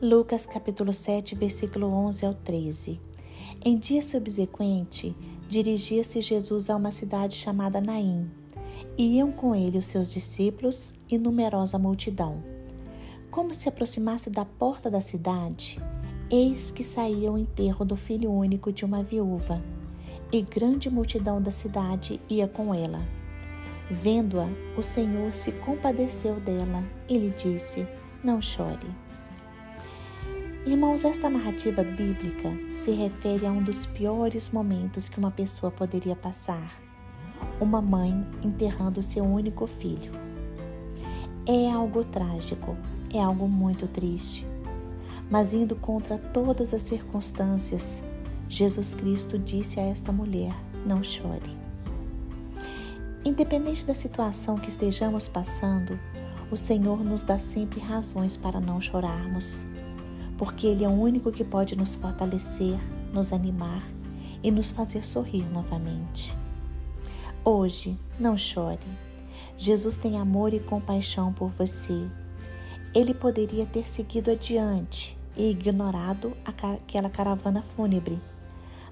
Lucas capítulo 7, versículo 11 ao 13. Em dia subsequente, dirigia-se Jesus a uma cidade chamada Naim. Iam com ele os seus discípulos e numerosa multidão. Como se aproximasse da porta da cidade, eis que saía o enterro do filho único de uma viúva, e grande multidão da cidade ia com ela. Vendo-a, o Senhor se compadeceu dela e lhe disse: Não chore. Irmãos, esta narrativa bíblica se refere a um dos piores momentos que uma pessoa poderia passar: uma mãe enterrando seu único filho. É algo trágico, é algo muito triste. Mas indo contra todas as circunstâncias, Jesus Cristo disse a esta mulher: Não chore. Independente da situação que estejamos passando, o Senhor nos dá sempre razões para não chorarmos porque Ele é o único que pode nos fortalecer, nos animar e nos fazer sorrir novamente. Hoje, não chore. Jesus tem amor e compaixão por você. Ele poderia ter seguido adiante e ignorado aquela caravana fúnebre,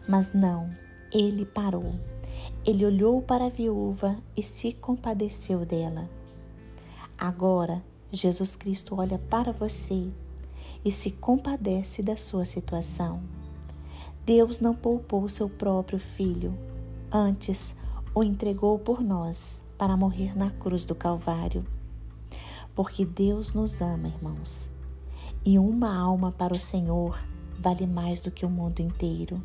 mas não, ele parou. Ele olhou para a viúva e se compadeceu dela. Agora, Jesus Cristo olha para você e se compadece da sua situação. Deus não poupou seu próprio filho, antes o entregou por nós para morrer na cruz do Calvário. Porque Deus nos ama, irmãos, e uma alma para o Senhor vale mais do que o mundo inteiro.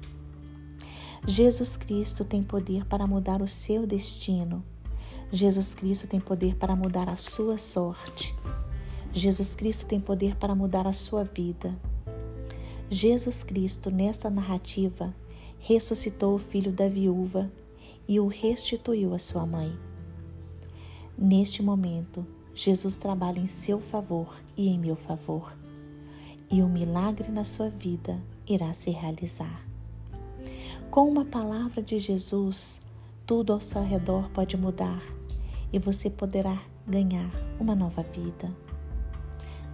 Jesus Cristo tem poder para mudar o seu destino. Jesus Cristo tem poder para mudar a sua sorte. Jesus Cristo tem poder para mudar a sua vida. Jesus Cristo, nesta narrativa, ressuscitou o filho da viúva e o restituiu à sua mãe. Neste momento, Jesus trabalha em seu favor e em meu favor, e o um milagre na sua vida irá se realizar. Com uma palavra de Jesus, tudo ao seu redor pode mudar e você poderá ganhar uma nova vida.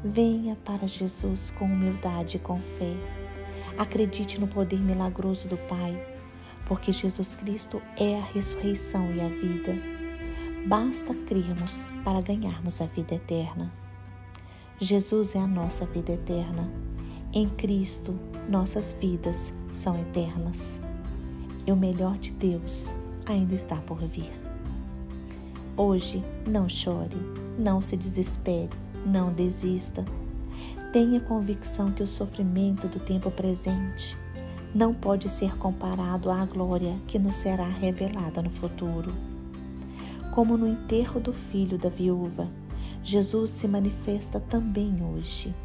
Venha para Jesus com humildade e com fé. Acredite no poder milagroso do Pai, porque Jesus Cristo é a ressurreição e a vida. Basta crermos para ganharmos a vida eterna. Jesus é a nossa vida eterna. Em Cristo, nossas vidas são eternas. E o melhor de Deus ainda está por vir. Hoje, não chore, não se desespere não desista. Tenha convicção que o sofrimento do tempo presente não pode ser comparado à glória que nos será revelada no futuro. Como no enterro do filho da viúva, Jesus se manifesta também hoje.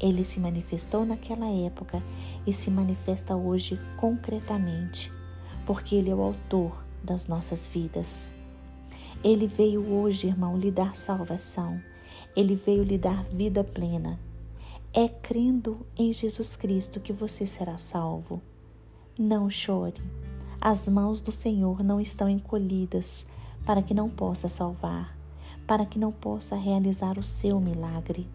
Ele se manifestou naquela época e se manifesta hoje concretamente, porque Ele é o autor das nossas vidas. Ele veio hoje, irmão, lhe dar salvação. Ele veio lhe dar vida plena. É crendo em Jesus Cristo que você será salvo. Não chore. As mãos do Senhor não estão encolhidas para que não possa salvar, para que não possa realizar o seu milagre.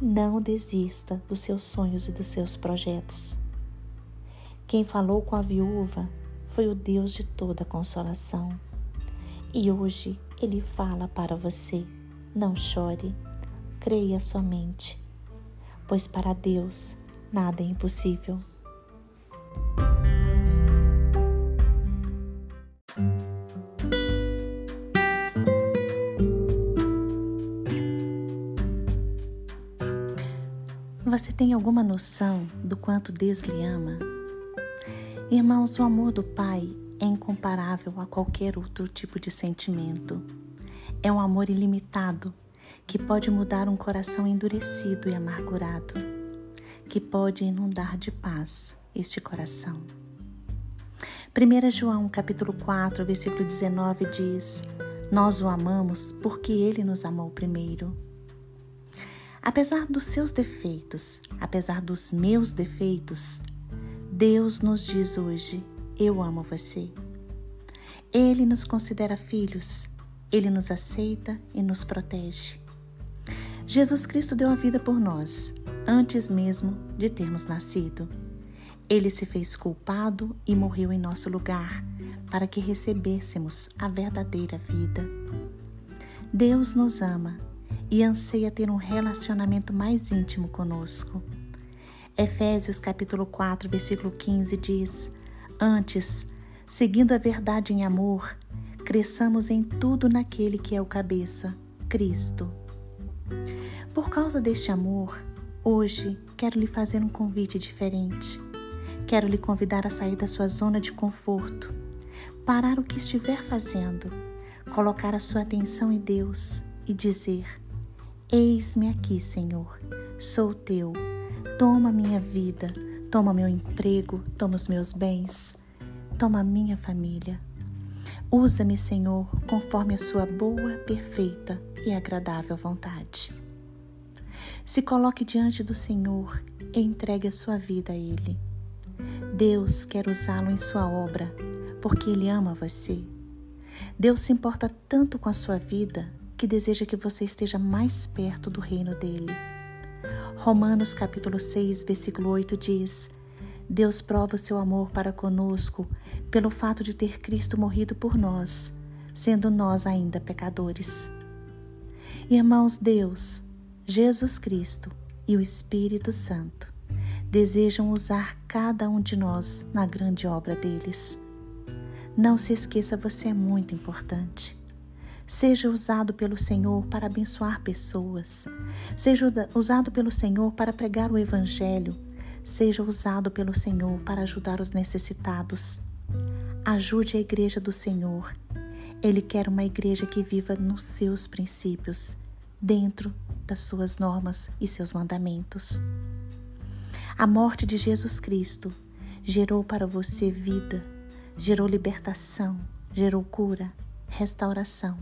Não desista dos seus sonhos e dos seus projetos. Quem falou com a viúva foi o Deus de toda consolação. E hoje ele fala para você. Não chore, creia somente, pois para Deus nada é impossível. Você tem alguma noção do quanto Deus lhe ama? Irmãos, o amor do Pai é incomparável a qualquer outro tipo de sentimento. É um amor ilimitado que pode mudar um coração endurecido e amargurado, que pode inundar de paz este coração. 1 João capítulo 4, versículo 19 diz: Nós o amamos porque ele nos amou primeiro. Apesar dos seus defeitos, apesar dos meus defeitos, Deus nos diz hoje: Eu amo você. Ele nos considera filhos ele nos aceita e nos protege. Jesus Cristo deu a vida por nós antes mesmo de termos nascido. Ele se fez culpado e morreu em nosso lugar, para que recebêssemos a verdadeira vida. Deus nos ama e anseia ter um relacionamento mais íntimo conosco. Efésios capítulo 4, versículo 15 diz: Antes, seguindo a verdade em amor, cresçamos em tudo naquele que é o cabeça, Cristo. Por causa deste amor, hoje quero lhe fazer um convite diferente. Quero lhe convidar a sair da sua zona de conforto, parar o que estiver fazendo, colocar a sua atenção em Deus e dizer: Eis-me aqui, Senhor, sou teu. Toma minha vida, toma meu emprego, toma os meus bens, toma minha família. Usa-me, Senhor, conforme a sua boa, perfeita e agradável vontade. Se coloque diante do Senhor e entregue a sua vida a Ele. Deus quer usá-lo em sua obra, porque Ele ama você. Deus se importa tanto com a sua vida que deseja que você esteja mais perto do reino dele. Romanos capítulo 6, versículo 8 diz: Deus prova o seu amor para conosco pelo fato de ter Cristo morrido por nós, sendo nós ainda pecadores. Irmãos, Deus, Jesus Cristo e o Espírito Santo desejam usar cada um de nós na grande obra deles. Não se esqueça, você é muito importante. Seja usado pelo Senhor para abençoar pessoas. Seja usado pelo Senhor para pregar o Evangelho. Seja usado pelo Senhor para ajudar os necessitados. Ajude a igreja do Senhor. Ele quer uma igreja que viva nos seus princípios, dentro das suas normas e seus mandamentos. A morte de Jesus Cristo gerou para você vida, gerou libertação, gerou cura, restauração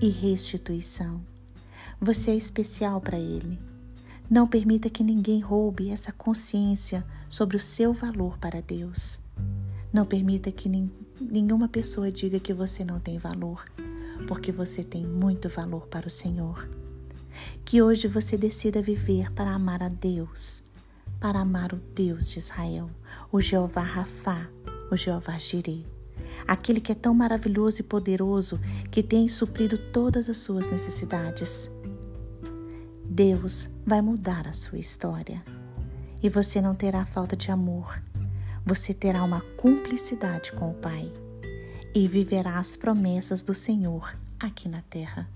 e restituição. Você é especial para Ele. Não permita que ninguém roube essa consciência sobre o seu valor para Deus. Não permita que nenhuma pessoa diga que você não tem valor, porque você tem muito valor para o Senhor. Que hoje você decida viver para amar a Deus para amar o Deus de Israel, o Jeová Rafá, o Jeová Jireh, aquele que é tão maravilhoso e poderoso que tem suprido todas as suas necessidades. Deus vai mudar a sua história. E você não terá falta de amor, você terá uma cumplicidade com o Pai. E viverá as promessas do Senhor aqui na terra.